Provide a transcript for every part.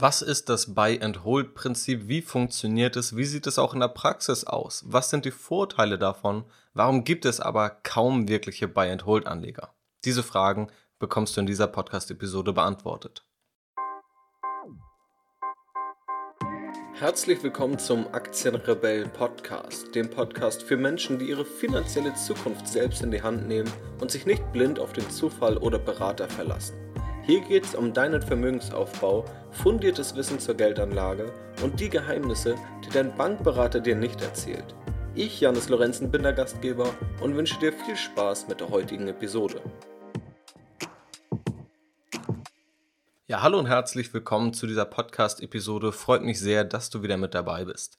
Was ist das Buy-and-Hold-Prinzip? Wie funktioniert es? Wie sieht es auch in der Praxis aus? Was sind die Vorteile davon? Warum gibt es aber kaum wirkliche Buy-and-Hold-Anleger? Diese Fragen bekommst du in dieser Podcast-Episode beantwortet. Herzlich willkommen zum Aktienrebellen Podcast, dem Podcast für Menschen, die ihre finanzielle Zukunft selbst in die Hand nehmen und sich nicht blind auf den Zufall oder Berater verlassen. Hier geht es um deinen Vermögensaufbau, fundiertes Wissen zur Geldanlage und die Geheimnisse, die dein Bankberater dir nicht erzählt. Ich, Janis Lorenzen, bin der Gastgeber und wünsche dir viel Spaß mit der heutigen Episode. Ja, hallo und herzlich willkommen zu dieser Podcast-Episode. Freut mich sehr, dass du wieder mit dabei bist.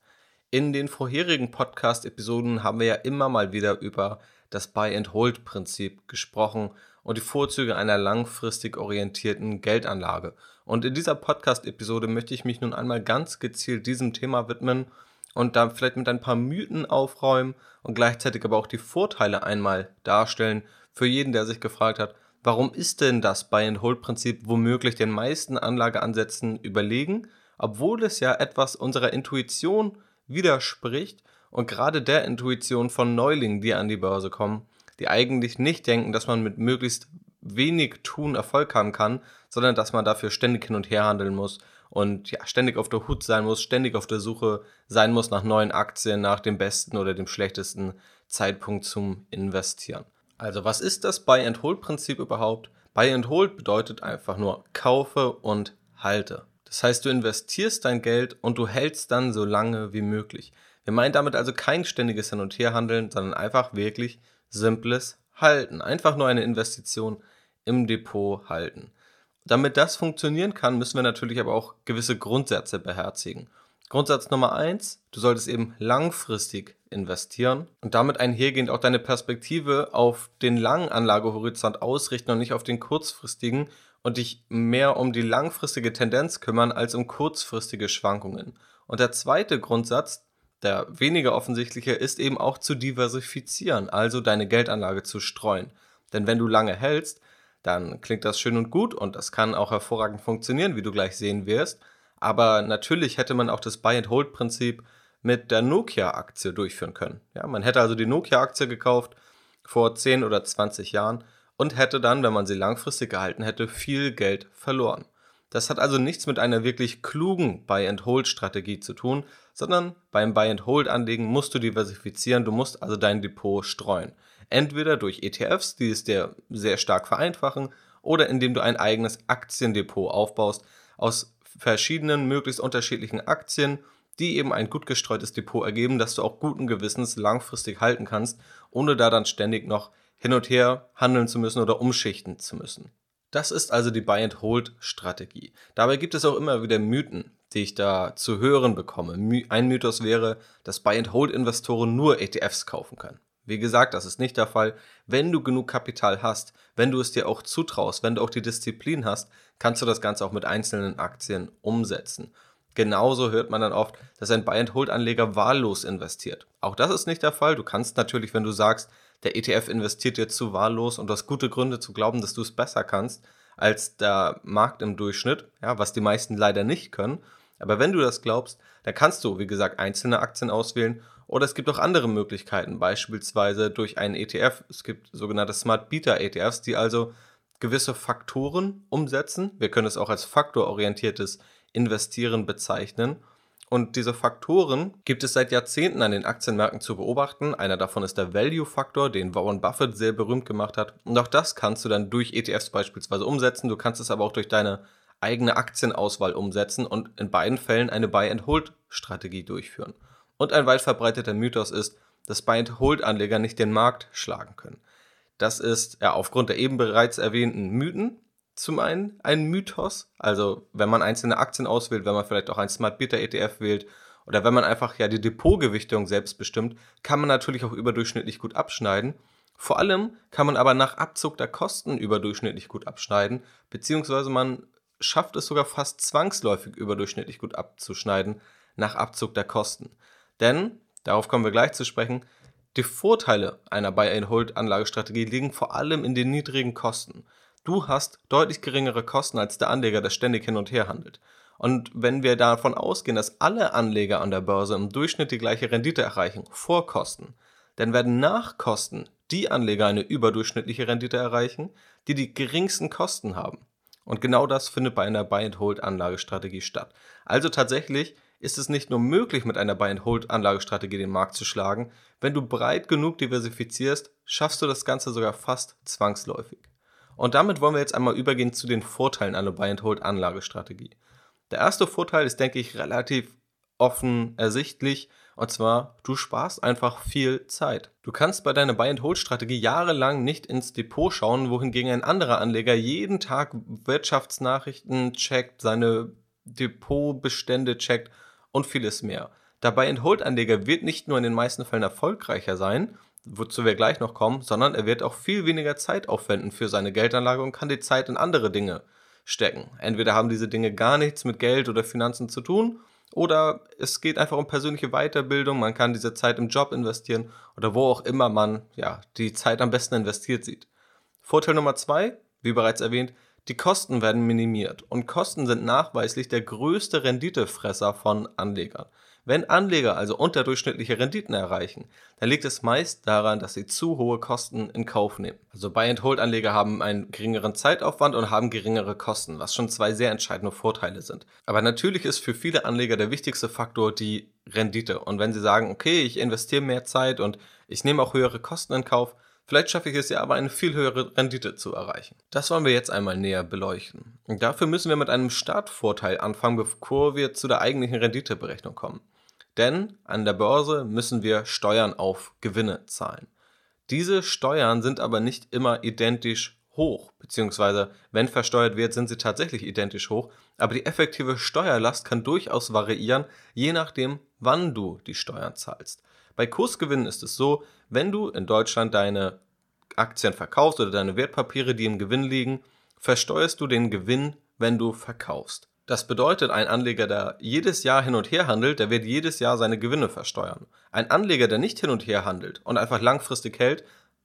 In den vorherigen Podcast-Episoden haben wir ja immer mal wieder über das Buy-and-Hold-Prinzip gesprochen und die Vorzüge einer langfristig orientierten Geldanlage. Und in dieser Podcast-Episode möchte ich mich nun einmal ganz gezielt diesem Thema widmen und da vielleicht mit ein paar Mythen aufräumen und gleichzeitig aber auch die Vorteile einmal darstellen für jeden, der sich gefragt hat, warum ist denn das Buy-and-Hold-Prinzip womöglich den meisten Anlageansätzen überlegen, obwohl es ja etwas unserer Intuition widerspricht und gerade der Intuition von Neulingen, die an die Börse kommen, die eigentlich nicht denken, dass man mit möglichst wenig Tun Erfolg haben kann, sondern dass man dafür ständig hin und her handeln muss und ja, ständig auf der Hut sein muss, ständig auf der Suche sein muss nach neuen Aktien, nach dem besten oder dem schlechtesten Zeitpunkt zum Investieren. Also, was ist das Buy-and-Hold-Prinzip überhaupt? Buy-and-Hold bedeutet einfach nur kaufe und halte. Das heißt, du investierst dein Geld und du hältst dann so lange wie möglich. Wir meinen damit also kein ständiges Hin- und Herhandeln, sondern einfach wirklich simples Halten. Einfach nur eine Investition im Depot halten. Damit das funktionieren kann, müssen wir natürlich aber auch gewisse Grundsätze beherzigen. Grundsatz Nummer eins: du solltest eben langfristig investieren und damit einhergehend auch deine Perspektive auf den langen Anlagehorizont ausrichten und nicht auf den kurzfristigen und dich mehr um die langfristige Tendenz kümmern als um kurzfristige Schwankungen. Und der zweite Grundsatz, der weniger offensichtliche ist eben auch zu diversifizieren, also deine Geldanlage zu streuen. Denn wenn du lange hältst, dann klingt das schön und gut und das kann auch hervorragend funktionieren, wie du gleich sehen wirst. Aber natürlich hätte man auch das Buy-and-Hold-Prinzip mit der Nokia-Aktie durchführen können. Ja, man hätte also die Nokia-Aktie gekauft vor 10 oder 20 Jahren und hätte dann, wenn man sie langfristig gehalten hätte, viel Geld verloren. Das hat also nichts mit einer wirklich klugen Buy-and-Hold-Strategie zu tun, sondern beim Buy-and-Hold-Anlegen musst du diversifizieren, du musst also dein Depot streuen. Entweder durch ETFs, die es dir sehr stark vereinfachen, oder indem du ein eigenes Aktiendepot aufbaust aus verschiedenen, möglichst unterschiedlichen Aktien, die eben ein gut gestreutes Depot ergeben, das du auch guten Gewissens langfristig halten kannst, ohne da dann ständig noch hin und her handeln zu müssen oder umschichten zu müssen. Das ist also die Buy-and-Hold-Strategie. Dabei gibt es auch immer wieder Mythen, die ich da zu hören bekomme. Ein Mythos wäre, dass Buy-and-Hold-Investoren nur ETFs kaufen können. Wie gesagt, das ist nicht der Fall. Wenn du genug Kapital hast, wenn du es dir auch zutraust, wenn du auch die Disziplin hast, kannst du das Ganze auch mit einzelnen Aktien umsetzen. Genauso hört man dann oft, dass ein Buy-and-Hold-Anleger wahllos investiert. Auch das ist nicht der Fall. Du kannst natürlich, wenn du sagst, der ETF investiert dir zu wahllos und du hast gute Gründe zu glauben, dass du es besser kannst als der Markt im Durchschnitt, ja, was die meisten leider nicht können. Aber wenn du das glaubst, dann kannst du, wie gesagt, einzelne Aktien auswählen oder es gibt auch andere Möglichkeiten, beispielsweise durch einen ETF. Es gibt sogenannte Smart Beta ETFs, die also gewisse Faktoren umsetzen. Wir können es auch als faktororientiertes Investieren bezeichnen. Und diese Faktoren gibt es seit Jahrzehnten an den Aktienmärkten zu beobachten. Einer davon ist der Value-Faktor, den Warren Buffett sehr berühmt gemacht hat. Und auch das kannst du dann durch ETFs beispielsweise umsetzen. Du kannst es aber auch durch deine eigene Aktienauswahl umsetzen und in beiden Fällen eine Buy-and-Hold-Strategie durchführen. Und ein weit verbreiteter Mythos ist, dass Buy-and-Hold-Anleger nicht den Markt schlagen können. Das ist ja aufgrund der eben bereits erwähnten Mythen zum einen ein Mythos, also wenn man einzelne Aktien auswählt, wenn man vielleicht auch ein Smart Beta ETF wählt oder wenn man einfach ja die Depotgewichtung selbst bestimmt, kann man natürlich auch überdurchschnittlich gut abschneiden. Vor allem kann man aber nach Abzug der Kosten überdurchschnittlich gut abschneiden, beziehungsweise man schafft es sogar fast zwangsläufig überdurchschnittlich gut abzuschneiden nach Abzug der Kosten. Denn, darauf kommen wir gleich zu sprechen, die Vorteile einer Buy-and-Hold-Anlagestrategie liegen vor allem in den niedrigen Kosten. Du hast deutlich geringere Kosten als der Anleger, der ständig hin und her handelt. Und wenn wir davon ausgehen, dass alle Anleger an der Börse im Durchschnitt die gleiche Rendite erreichen, vor Kosten, dann werden nach Kosten die Anleger eine überdurchschnittliche Rendite erreichen, die die geringsten Kosten haben. Und genau das findet bei einer Buy-and-Hold-Anlagestrategie statt. Also tatsächlich ist es nicht nur möglich, mit einer Buy-and-Hold-Anlagestrategie den Markt zu schlagen, wenn du breit genug diversifizierst, schaffst du das Ganze sogar fast zwangsläufig. Und damit wollen wir jetzt einmal übergehen zu den Vorteilen einer Buy-and-Hold-Anlagestrategie. Der erste Vorteil ist, denke ich, relativ offen ersichtlich. Und zwar, du sparst einfach viel Zeit. Du kannst bei deiner Buy-and-Hold-Strategie jahrelang nicht ins Depot schauen, wohingegen ein anderer Anleger jeden Tag Wirtschaftsnachrichten checkt, seine Depotbestände checkt und vieles mehr. Der Buy-and-Hold-Anleger wird nicht nur in den meisten Fällen erfolgreicher sein, wozu wir gleich noch kommen, sondern er wird auch viel weniger Zeit aufwenden für seine Geldanlage und kann die Zeit in andere Dinge stecken. Entweder haben diese Dinge gar nichts mit Geld oder Finanzen zu tun oder es geht einfach um persönliche Weiterbildung, man kann diese Zeit im Job investieren oder wo auch immer man ja, die Zeit am besten investiert sieht. Vorteil Nummer zwei, wie bereits erwähnt, die Kosten werden minimiert und Kosten sind nachweislich der größte Renditefresser von Anlegern. Wenn Anleger also unterdurchschnittliche Renditen erreichen, dann liegt es meist daran, dass sie zu hohe Kosten in Kauf nehmen. Also Buy-and-Hold-Anleger haben einen geringeren Zeitaufwand und haben geringere Kosten, was schon zwei sehr entscheidende Vorteile sind. Aber natürlich ist für viele Anleger der wichtigste Faktor die Rendite. Und wenn sie sagen, okay, ich investiere mehr Zeit und ich nehme auch höhere Kosten in Kauf, Vielleicht schaffe ich es ja aber eine viel höhere Rendite zu erreichen. Das wollen wir jetzt einmal näher beleuchten. Und dafür müssen wir mit einem Startvorteil anfangen, bevor wir zu der eigentlichen Renditeberechnung kommen. Denn an der Börse müssen wir Steuern auf Gewinne zahlen. Diese Steuern sind aber nicht immer identisch hoch, beziehungsweise wenn versteuert wird, sind sie tatsächlich identisch hoch, aber die effektive Steuerlast kann durchaus variieren, je nachdem, wann du die Steuern zahlst. Bei Kursgewinnen ist es so, wenn du in Deutschland deine Aktien verkaufst oder deine Wertpapiere, die im Gewinn liegen, versteuerst du den Gewinn, wenn du verkaufst. Das bedeutet, ein Anleger, der jedes Jahr hin und her handelt, der wird jedes Jahr seine Gewinne versteuern. Ein Anleger, der nicht hin und her handelt und einfach langfristig hält,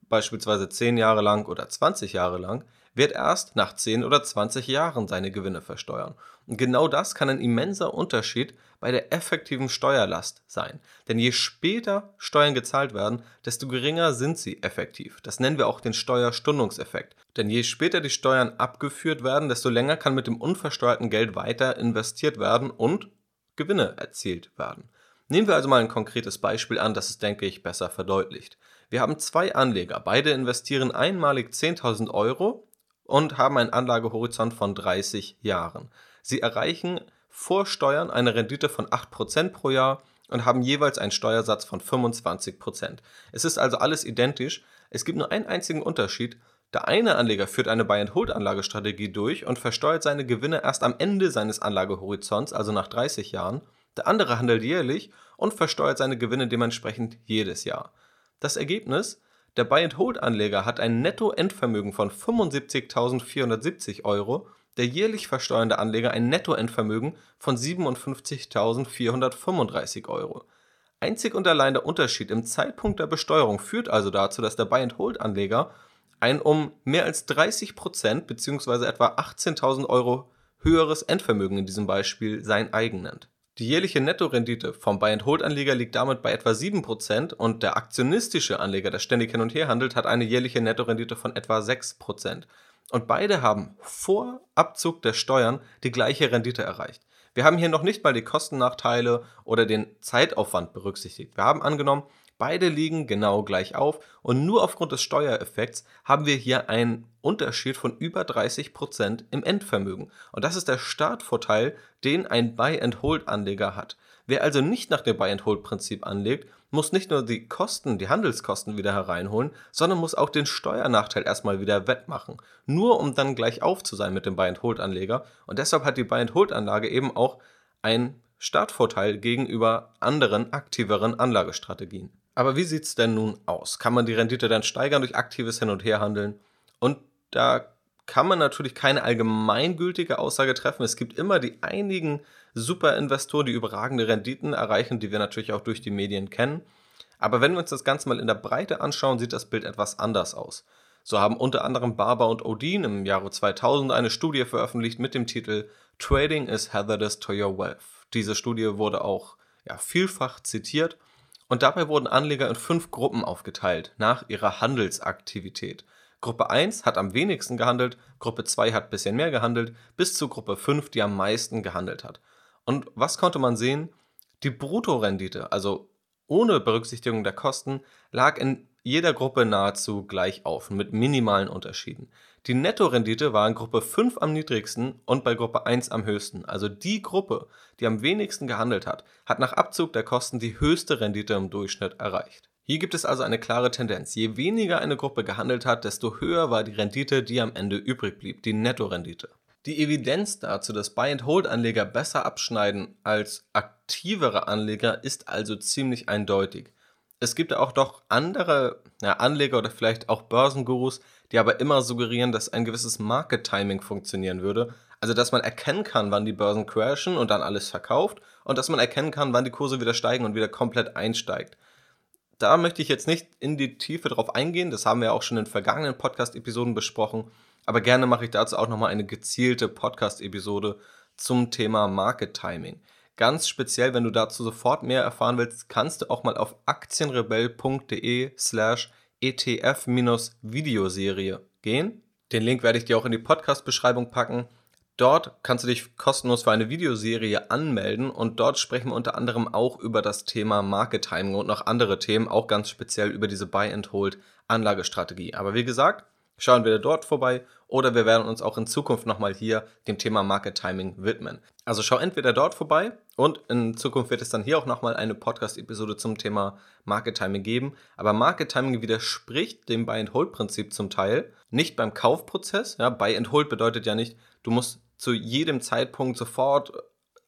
beispielsweise 10 Jahre lang oder 20 Jahre lang, wird erst nach 10 oder 20 Jahren seine Gewinne versteuern. Und genau das kann ein immenser Unterschied bei der effektiven Steuerlast sein. Denn je später Steuern gezahlt werden, desto geringer sind sie effektiv. Das nennen wir auch den Steuerstundungseffekt. Denn je später die Steuern abgeführt werden, desto länger kann mit dem unversteuerten Geld weiter investiert werden und Gewinne erzielt werden. Nehmen wir also mal ein konkretes Beispiel an, das es, denke ich, besser verdeutlicht. Wir haben zwei Anleger, beide investieren einmalig 10.000 Euro und haben einen Anlagehorizont von 30 Jahren. Sie erreichen vor Steuern eine Rendite von 8% pro Jahr und haben jeweils einen Steuersatz von 25%. Es ist also alles identisch. Es gibt nur einen einzigen Unterschied. Der eine Anleger führt eine Buy-and-Hold-Anlagestrategie durch und versteuert seine Gewinne erst am Ende seines Anlagehorizonts, also nach 30 Jahren. Der andere handelt jährlich und versteuert seine Gewinne dementsprechend jedes Jahr. Das Ergebnis, der Buy-and-Hold-Anleger hat ein Nettoendvermögen von 75.470 Euro, der jährlich versteuernde Anleger ein Nettoendvermögen von 57.435 Euro. Einzig und allein der Unterschied im Zeitpunkt der Besteuerung führt also dazu, dass der Buy-and-Hold-Anleger ein um mehr als 30% bzw. etwa 18.000 Euro höheres Endvermögen in diesem Beispiel sein eigen nennt. Die jährliche Nettorendite vom Buy-and-Hold-Anleger liegt damit bei etwa 7% und der aktionistische Anleger, der ständig hin und her handelt, hat eine jährliche Nettorendite von etwa 6%. Und beide haben vor Abzug der Steuern die gleiche Rendite erreicht. Wir haben hier noch nicht mal die Kostennachteile oder den Zeitaufwand berücksichtigt. Wir haben angenommen, Beide liegen genau gleich auf und nur aufgrund des Steuereffekts haben wir hier einen Unterschied von über 30% im Endvermögen. Und das ist der Startvorteil, den ein Buy-and-Hold-Anleger hat. Wer also nicht nach dem Buy-and-Hold-Prinzip anlegt, muss nicht nur die Kosten, die Handelskosten wieder hereinholen, sondern muss auch den Steuernachteil erstmal wieder wettmachen. Nur um dann gleich auf zu sein mit dem Buy-and-Hold-Anleger. Und deshalb hat die Buy-and-Hold-Anlage eben auch ein Startvorteil gegenüber anderen aktiveren Anlagestrategien. Aber wie sieht es denn nun aus? Kann man die Rendite dann steigern durch aktives Hin- und Herhandeln? Und da kann man natürlich keine allgemeingültige Aussage treffen. Es gibt immer die einigen Superinvestoren, die überragende Renditen erreichen, die wir natürlich auch durch die Medien kennen. Aber wenn wir uns das Ganze mal in der Breite anschauen, sieht das Bild etwas anders aus. So haben unter anderem Barber und Odin im Jahre 2000 eine Studie veröffentlicht mit dem Titel Trading is hazardous to your wealth. Diese Studie wurde auch ja, vielfach zitiert und dabei wurden Anleger in fünf Gruppen aufgeteilt nach ihrer Handelsaktivität. Gruppe 1 hat am wenigsten gehandelt, Gruppe 2 hat ein bisschen mehr gehandelt, bis zu Gruppe 5, die am meisten gehandelt hat. Und was konnte man sehen? Die Bruttorendite, also ohne Berücksichtigung der Kosten, lag in jeder Gruppe nahezu gleich auf, mit minimalen Unterschieden. Die Nettorendite war in Gruppe 5 am niedrigsten und bei Gruppe 1 am höchsten. Also die Gruppe, die am wenigsten gehandelt hat, hat nach Abzug der Kosten die höchste Rendite im Durchschnitt erreicht. Hier gibt es also eine klare Tendenz. Je weniger eine Gruppe gehandelt hat, desto höher war die Rendite, die am Ende übrig blieb, die Nettorendite. Die Evidenz dazu, dass Buy-and-Hold-Anleger besser abschneiden als aktivere Anleger, ist also ziemlich eindeutig. Es gibt auch doch andere ja, Anleger oder vielleicht auch Börsengurus, die aber immer suggerieren, dass ein gewisses Market-Timing funktionieren würde. Also, dass man erkennen kann, wann die Börsen crashen und dann alles verkauft und dass man erkennen kann, wann die Kurse wieder steigen und wieder komplett einsteigt da möchte ich jetzt nicht in die Tiefe drauf eingehen, das haben wir auch schon in vergangenen Podcast-Episoden besprochen, aber gerne mache ich dazu auch nochmal eine gezielte Podcast-Episode zum Thema Market Timing. Ganz speziell, wenn du dazu sofort mehr erfahren willst, kannst du auch mal auf aktienrebell.de slash ETF-Videoserie gehen. Den Link werde ich dir auch in die Podcast-Beschreibung packen. Dort kannst du dich kostenlos für eine Videoserie anmelden und dort sprechen wir unter anderem auch über das Thema Market Timing und noch andere Themen, auch ganz speziell über diese Buy and Hold Anlagestrategie. Aber wie gesagt, schauen wir dort vorbei oder wir werden uns auch in Zukunft nochmal hier dem Thema Market Timing widmen. Also schau entweder dort vorbei und in Zukunft wird es dann hier auch nochmal eine Podcast-Episode zum Thema Market Timing geben. Aber Market Timing widerspricht dem Buy and Hold Prinzip zum Teil. Nicht beim Kaufprozess. Ja, Buy and Hold bedeutet ja nicht, du musst zu jedem Zeitpunkt sofort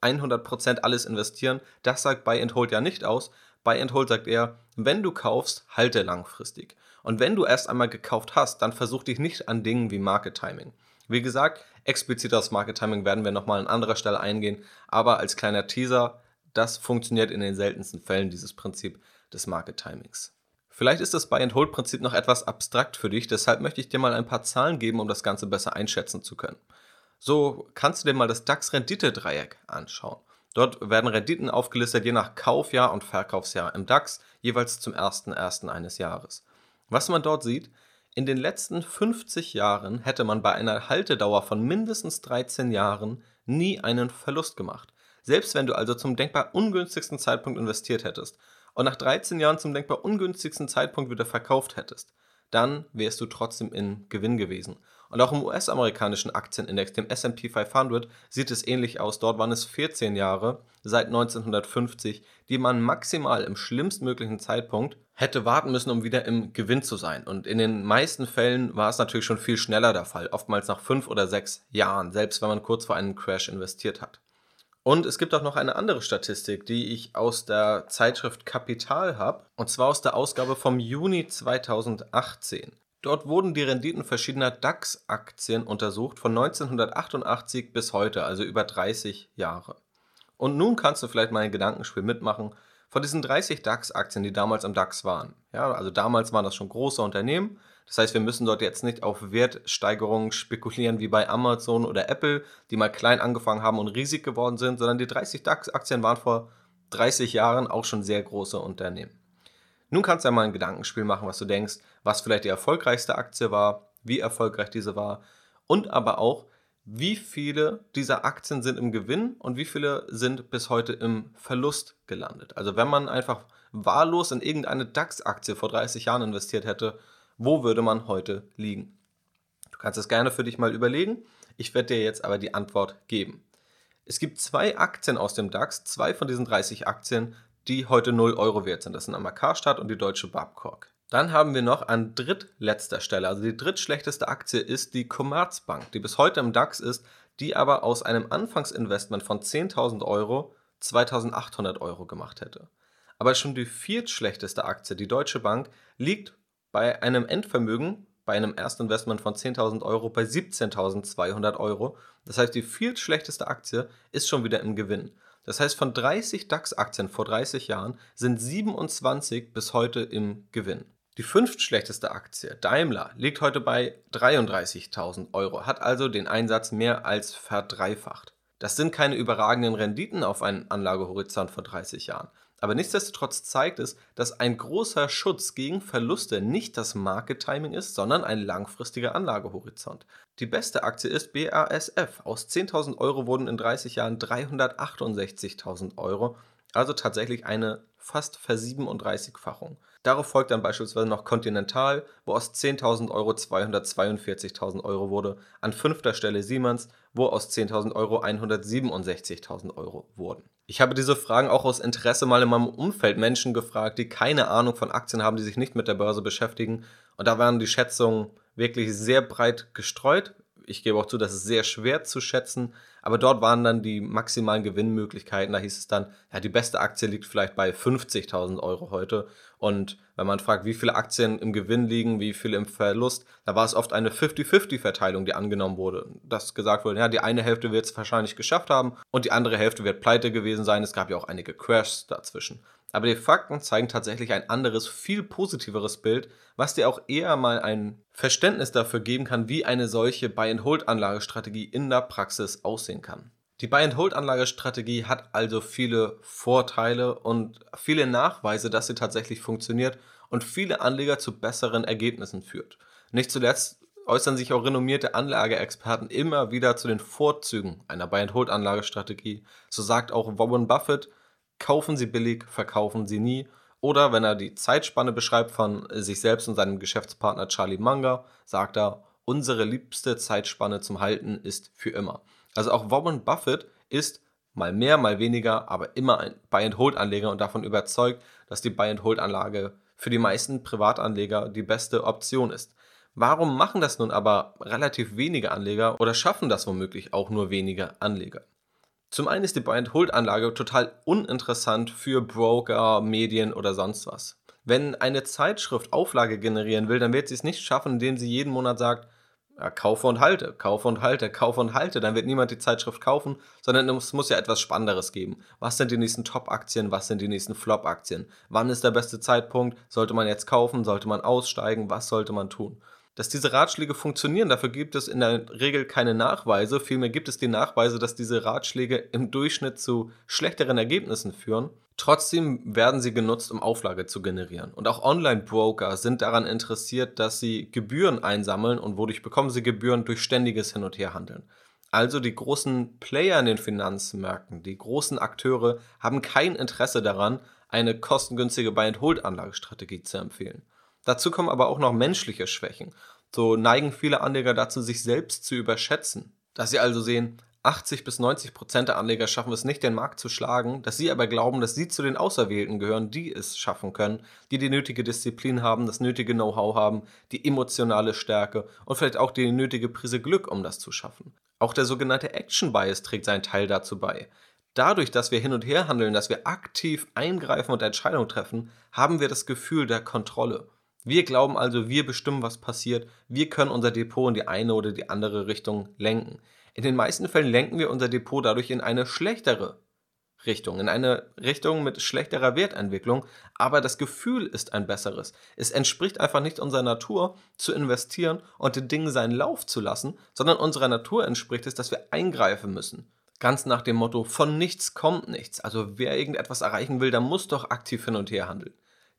100% alles investieren. Das sagt Buy and Hold ja nicht aus. Buy and Hold sagt eher, wenn du kaufst, halte langfristig. Und wenn du erst einmal gekauft hast, dann versuch dich nicht an Dingen wie Market Timing. Wie gesagt, explizit aufs Market Timing werden wir nochmal an anderer Stelle eingehen, aber als kleiner Teaser, das funktioniert in den seltensten Fällen, dieses Prinzip des Market Timings. Vielleicht ist das Buy-and-Hold-Prinzip noch etwas abstrakt für dich, deshalb möchte ich dir mal ein paar Zahlen geben, um das Ganze besser einschätzen zu können. So kannst du dir mal das DAX-Rendite-Dreieck anschauen. Dort werden Renditen aufgelistet je nach Kaufjahr und Verkaufsjahr im DAX, jeweils zum 1.1. eines Jahres. Was man dort sieht, in den letzten 50 Jahren hätte man bei einer Haltedauer von mindestens 13 Jahren nie einen Verlust gemacht. Selbst wenn du also zum denkbar ungünstigsten Zeitpunkt investiert hättest und nach 13 Jahren zum denkbar ungünstigsten Zeitpunkt wieder verkauft hättest, dann wärst du trotzdem in Gewinn gewesen. Und auch im US-amerikanischen Aktienindex, dem SP 500, sieht es ähnlich aus. Dort waren es 14 Jahre seit 1950, die man maximal im schlimmstmöglichen Zeitpunkt hätte warten müssen, um wieder im Gewinn zu sein. Und in den meisten Fällen war es natürlich schon viel schneller der Fall, oftmals nach fünf oder sechs Jahren, selbst wenn man kurz vor einem Crash investiert hat. Und es gibt auch noch eine andere Statistik, die ich aus der Zeitschrift Kapital habe, und zwar aus der Ausgabe vom Juni 2018. Dort wurden die Renditen verschiedener DAX-Aktien untersucht von 1988 bis heute, also über 30 Jahre. Und nun kannst du vielleicht mal ein Gedankenspiel mitmachen von diesen 30 DAX-Aktien, die damals am DAX waren. Ja, also damals waren das schon große Unternehmen. Das heißt, wir müssen dort jetzt nicht auf Wertsteigerungen spekulieren wie bei Amazon oder Apple, die mal klein angefangen haben und riesig geworden sind, sondern die 30 DAX-Aktien waren vor 30 Jahren auch schon sehr große Unternehmen. Nun kannst du ja mal ein Gedankenspiel machen, was du denkst, was vielleicht die erfolgreichste Aktie war, wie erfolgreich diese war und aber auch, wie viele dieser Aktien sind im Gewinn und wie viele sind bis heute im Verlust gelandet. Also wenn man einfach wahllos in irgendeine DAX-Aktie vor 30 Jahren investiert hätte, wo würde man heute liegen? Du kannst es gerne für dich mal überlegen. Ich werde dir jetzt aber die Antwort geben. Es gibt zwei Aktien aus dem DAX, zwei von diesen 30 Aktien, die heute 0 Euro wert sind. Das sind einmal Karstadt und die Deutsche Babcock. Dann haben wir noch an drittletzter Stelle, also die drittschlechteste Aktie ist die Commerzbank, die bis heute im DAX ist, die aber aus einem Anfangsinvestment von 10.000 Euro 2.800 Euro gemacht hätte. Aber schon die viertschlechteste Aktie, die Deutsche Bank, liegt bei einem Endvermögen, bei einem Erstinvestment von 10.000 Euro bei 17.200 Euro. Das heißt, die viertschlechteste Aktie ist schon wieder im Gewinn. Das heißt, von 30 DAX-Aktien vor 30 Jahren sind 27 bis heute im Gewinn. Die fünftschlechteste Aktie, Daimler, liegt heute bei 33.000 Euro, hat also den Einsatz mehr als verdreifacht. Das sind keine überragenden Renditen auf einen Anlagehorizont von 30 Jahren. Aber nichtsdestotrotz zeigt es, dass ein großer Schutz gegen Verluste nicht das Market Timing ist, sondern ein langfristiger Anlagehorizont. Die beste Aktie ist BASF. Aus 10.000 Euro wurden in 30 Jahren 368.000 Euro, also tatsächlich eine fast Versiebenunddreißigfachung. Darauf folgt dann beispielsweise noch Continental, wo aus 10.000 Euro 242.000 Euro wurde. An fünfter Stelle Siemens, wo aus 10.000 Euro 167.000 Euro wurden. Ich habe diese Fragen auch aus Interesse mal in meinem Umfeld Menschen gefragt, die keine Ahnung von Aktien haben, die sich nicht mit der Börse beschäftigen. Und da waren die Schätzungen wirklich sehr breit gestreut. Ich gebe auch zu, das ist sehr schwer zu schätzen, aber dort waren dann die maximalen Gewinnmöglichkeiten. Da hieß es dann, ja, die beste Aktie liegt vielleicht bei 50.000 Euro heute. Und wenn man fragt, wie viele Aktien im Gewinn liegen, wie viele im Verlust, da war es oft eine 50-50-Verteilung, die angenommen wurde. Dass gesagt wurde, ja, die eine Hälfte wird es wahrscheinlich geschafft haben und die andere Hälfte wird pleite gewesen sein. Es gab ja auch einige Crashs dazwischen. Aber die Fakten zeigen tatsächlich ein anderes, viel positiveres Bild, was dir auch eher mal ein Verständnis dafür geben kann, wie eine solche Buy-and-Hold-Anlagestrategie in der Praxis aussehen kann. Die Buy-and-Hold-Anlagestrategie hat also viele Vorteile und viele Nachweise, dass sie tatsächlich funktioniert und viele Anleger zu besseren Ergebnissen führt. Nicht zuletzt äußern sich auch renommierte Anlageexperten immer wieder zu den Vorzügen einer Buy-and-Hold-Anlagestrategie. So sagt auch Warren Buffett, kaufen Sie billig, verkaufen Sie nie. Oder wenn er die Zeitspanne beschreibt von sich selbst und seinem Geschäftspartner Charlie Munger, sagt er, unsere liebste Zeitspanne zum Halten ist für immer. Also auch Warren Buffett ist mal mehr, mal weniger, aber immer ein Buy-and-Hold-Anleger und davon überzeugt, dass die Buy-and-Hold-Anlage für die meisten Privatanleger die beste Option ist. Warum machen das nun aber relativ wenige Anleger oder schaffen das womöglich auch nur wenige Anleger? Zum einen ist die Buy-and-Hold-Anlage total uninteressant für Broker, Medien oder sonst was. Wenn eine Zeitschrift Auflage generieren will, dann wird sie es nicht schaffen, indem sie jeden Monat sagt, ja, kaufe und halte, kaufe und halte, kaufe und halte. Dann wird niemand die Zeitschrift kaufen, sondern es muss ja etwas Spannenderes geben. Was sind die nächsten Top-Aktien? Was sind die nächsten Flop-Aktien? Wann ist der beste Zeitpunkt? Sollte man jetzt kaufen? Sollte man aussteigen? Was sollte man tun? Dass diese Ratschläge funktionieren. Dafür gibt es in der Regel keine Nachweise. Vielmehr gibt es die Nachweise, dass diese Ratschläge im Durchschnitt zu schlechteren Ergebnissen führen. Trotzdem werden sie genutzt, um Auflage zu generieren. Und auch Online-Broker sind daran interessiert, dass sie Gebühren einsammeln und wodurch bekommen sie Gebühren durch ständiges Hin- und Herhandeln. Also die großen Player in den Finanzmärkten, die großen Akteure haben kein Interesse daran, eine kostengünstige Buy-and-Hold-Anlagestrategie zu empfehlen. Dazu kommen aber auch noch menschliche Schwächen. So neigen viele Anleger dazu, sich selbst zu überschätzen. Dass sie also sehen, 80 bis 90 Prozent der Anleger schaffen es nicht, den Markt zu schlagen, dass sie aber glauben, dass sie zu den Auserwählten gehören, die es schaffen können, die die nötige Disziplin haben, das nötige Know-how haben, die emotionale Stärke und vielleicht auch die nötige Prise Glück, um das zu schaffen. Auch der sogenannte Action Bias trägt seinen Teil dazu bei. Dadurch, dass wir hin und her handeln, dass wir aktiv eingreifen und Entscheidungen treffen, haben wir das Gefühl der Kontrolle. Wir glauben also, wir bestimmen, was passiert. Wir können unser Depot in die eine oder die andere Richtung lenken. In den meisten Fällen lenken wir unser Depot dadurch in eine schlechtere Richtung, in eine Richtung mit schlechterer Wertentwicklung, aber das Gefühl ist ein besseres. Es entspricht einfach nicht unserer Natur zu investieren und den Dingen seinen Lauf zu lassen, sondern unserer Natur entspricht es, dass wir eingreifen müssen. Ganz nach dem Motto, von nichts kommt nichts. Also wer irgendetwas erreichen will, der muss doch aktiv hin und her handeln.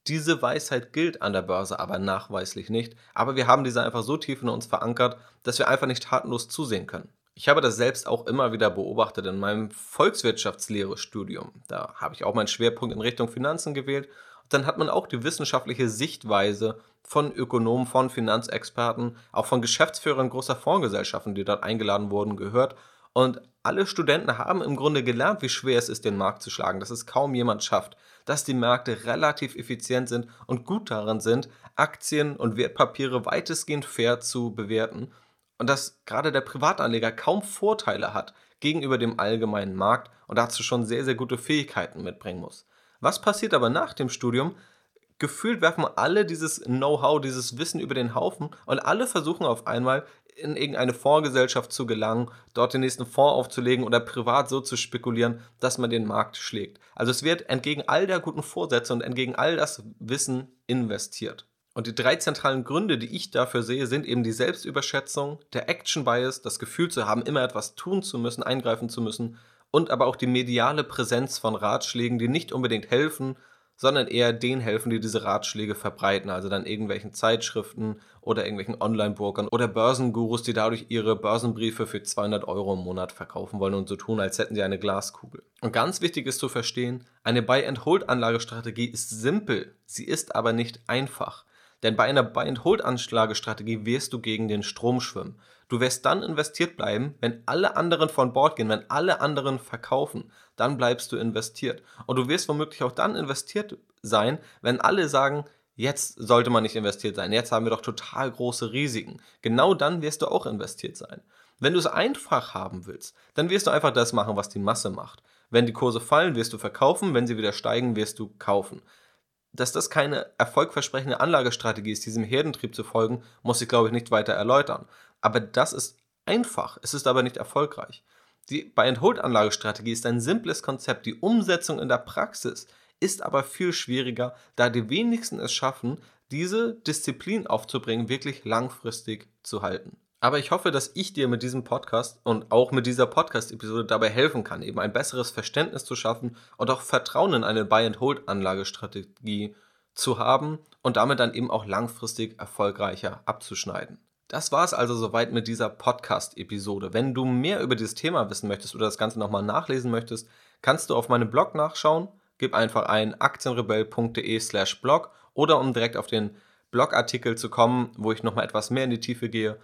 Diese Weisheit gilt an der Börse aber nachweislich nicht, aber wir haben diese einfach so tief in uns verankert, dass wir einfach nicht tatenlos zusehen können. Ich habe das selbst auch immer wieder beobachtet in meinem Volkswirtschaftslehre-Studium. Da habe ich auch meinen Schwerpunkt in Richtung Finanzen gewählt. Und dann hat man auch die wissenschaftliche Sichtweise von Ökonomen, von Finanzexperten, auch von Geschäftsführern großer Fondsgesellschaften, die dort eingeladen wurden, gehört. Und alle Studenten haben im Grunde gelernt, wie schwer es ist, den Markt zu schlagen, dass es kaum jemand schafft, dass die Märkte relativ effizient sind und gut darin sind, Aktien und Wertpapiere weitestgehend fair zu bewerten und dass gerade der Privatanleger kaum Vorteile hat gegenüber dem allgemeinen Markt und dazu schon sehr, sehr gute Fähigkeiten mitbringen muss. Was passiert aber nach dem Studium? Gefühlt werfen alle dieses Know-how, dieses Wissen über den Haufen und alle versuchen auf einmal in irgendeine Fondsgesellschaft zu gelangen, dort den nächsten Fonds aufzulegen oder privat so zu spekulieren, dass man den Markt schlägt. Also es wird entgegen all der guten Vorsätze und entgegen all das Wissen investiert. Und die drei zentralen Gründe, die ich dafür sehe, sind eben die Selbstüberschätzung, der Action Bias, das Gefühl zu haben, immer etwas tun zu müssen, eingreifen zu müssen und aber auch die mediale Präsenz von Ratschlägen, die nicht unbedingt helfen, sondern eher denen helfen, die diese Ratschläge verbreiten, also dann irgendwelchen Zeitschriften oder irgendwelchen Online-Brokern oder Börsengurus, die dadurch ihre Börsenbriefe für 200 Euro im Monat verkaufen wollen und so tun, als hätten sie eine Glaskugel. Und ganz wichtig ist zu verstehen, eine Buy-and-Hold-Anlagestrategie ist simpel, sie ist aber nicht einfach. Denn bei einer Buy-and-Hold-Anlagestrategie wirst du gegen den Strom schwimmen. Du wirst dann investiert bleiben, wenn alle anderen von Bord gehen, wenn alle anderen verkaufen. Dann bleibst du investiert. Und du wirst womöglich auch dann investiert sein, wenn alle sagen, jetzt sollte man nicht investiert sein. Jetzt haben wir doch total große Risiken. Genau dann wirst du auch investiert sein. Wenn du es einfach haben willst, dann wirst du einfach das machen, was die Masse macht. Wenn die Kurse fallen, wirst du verkaufen. Wenn sie wieder steigen, wirst du kaufen dass das keine erfolgversprechende Anlagestrategie ist, diesem Herdentrieb zu folgen, muss ich glaube ich nicht weiter erläutern. Aber das ist einfach, es ist aber nicht erfolgreich. Die Buy-and-Hold-Anlagestrategie ist ein simples Konzept. Die Umsetzung in der Praxis ist aber viel schwieriger, da die wenigsten es schaffen, diese Disziplin aufzubringen, wirklich langfristig zu halten. Aber ich hoffe, dass ich dir mit diesem Podcast und auch mit dieser Podcast-Episode dabei helfen kann, eben ein besseres Verständnis zu schaffen und auch Vertrauen in eine Buy-and-Hold-Anlagestrategie zu haben und damit dann eben auch langfristig erfolgreicher abzuschneiden. Das war es also soweit mit dieser Podcast-Episode. Wenn du mehr über dieses Thema wissen möchtest oder das Ganze nochmal nachlesen möchtest, kannst du auf meinem Blog nachschauen. Gib einfach ein aktienrebell.de slash blog oder um direkt auf den Blogartikel zu kommen, wo ich nochmal etwas mehr in die Tiefe gehe,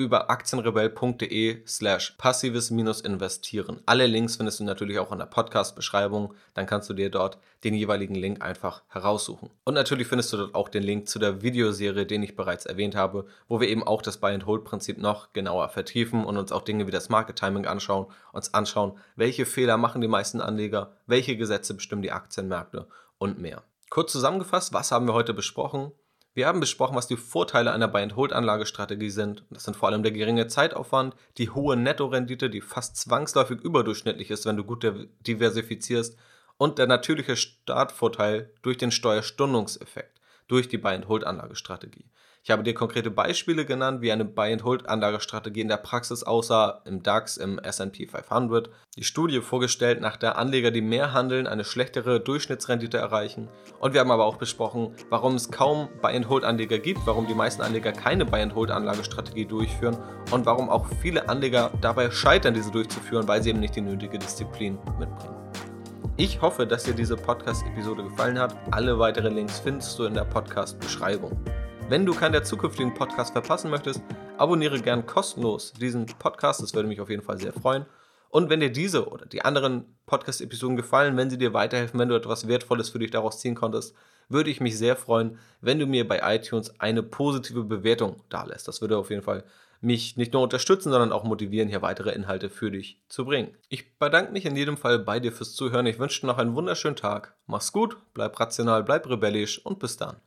über aktienrebell.de slash passives-investieren. Alle Links findest du natürlich auch in der Podcast-Beschreibung. Dann kannst du dir dort den jeweiligen Link einfach heraussuchen. Und natürlich findest du dort auch den Link zu der Videoserie, den ich bereits erwähnt habe, wo wir eben auch das Buy-and-Hold-Prinzip noch genauer vertiefen und uns auch Dinge wie das Market-Timing anschauen, uns anschauen, welche Fehler machen die meisten Anleger, welche Gesetze bestimmen die Aktienmärkte und mehr. Kurz zusammengefasst, was haben wir heute besprochen? Wir haben besprochen, was die Vorteile einer Buy-and-Hold-Anlagestrategie sind. Das sind vor allem der geringe Zeitaufwand, die hohe Nettorendite, die fast zwangsläufig überdurchschnittlich ist, wenn du gut diversifizierst, und der natürliche Startvorteil durch den Steuerstundungseffekt, durch die Buy-and-Hold-Anlagestrategie. Ich habe dir konkrete Beispiele genannt, wie eine Buy-and-Hold-Anlagestrategie in der Praxis aussah, im DAX, im S&P 500. Die Studie vorgestellt, nach der Anleger, die mehr handeln, eine schlechtere Durchschnittsrendite erreichen. Und wir haben aber auch besprochen, warum es kaum Buy-and-Hold-Anleger gibt, warum die meisten Anleger keine Buy-and-Hold-Anlagestrategie durchführen und warum auch viele Anleger dabei scheitern, diese durchzuführen, weil sie eben nicht die nötige Disziplin mitbringen. Ich hoffe, dass dir diese Podcast-Episode gefallen hat. Alle weiteren Links findest du in der Podcast-Beschreibung. Wenn du keinen der zukünftigen Podcasts verpassen möchtest, abonniere gern kostenlos diesen Podcast. Das würde mich auf jeden Fall sehr freuen. Und wenn dir diese oder die anderen Podcast-Episoden gefallen, wenn sie dir weiterhelfen, wenn du etwas Wertvolles für dich daraus ziehen konntest, würde ich mich sehr freuen, wenn du mir bei iTunes eine positive Bewertung dalässt. Das würde auf jeden Fall mich nicht nur unterstützen, sondern auch motivieren, hier weitere Inhalte für dich zu bringen. Ich bedanke mich in jedem Fall bei dir fürs Zuhören. Ich wünsche dir noch einen wunderschönen Tag. Mach's gut, bleib rational, bleib rebellisch und bis dann.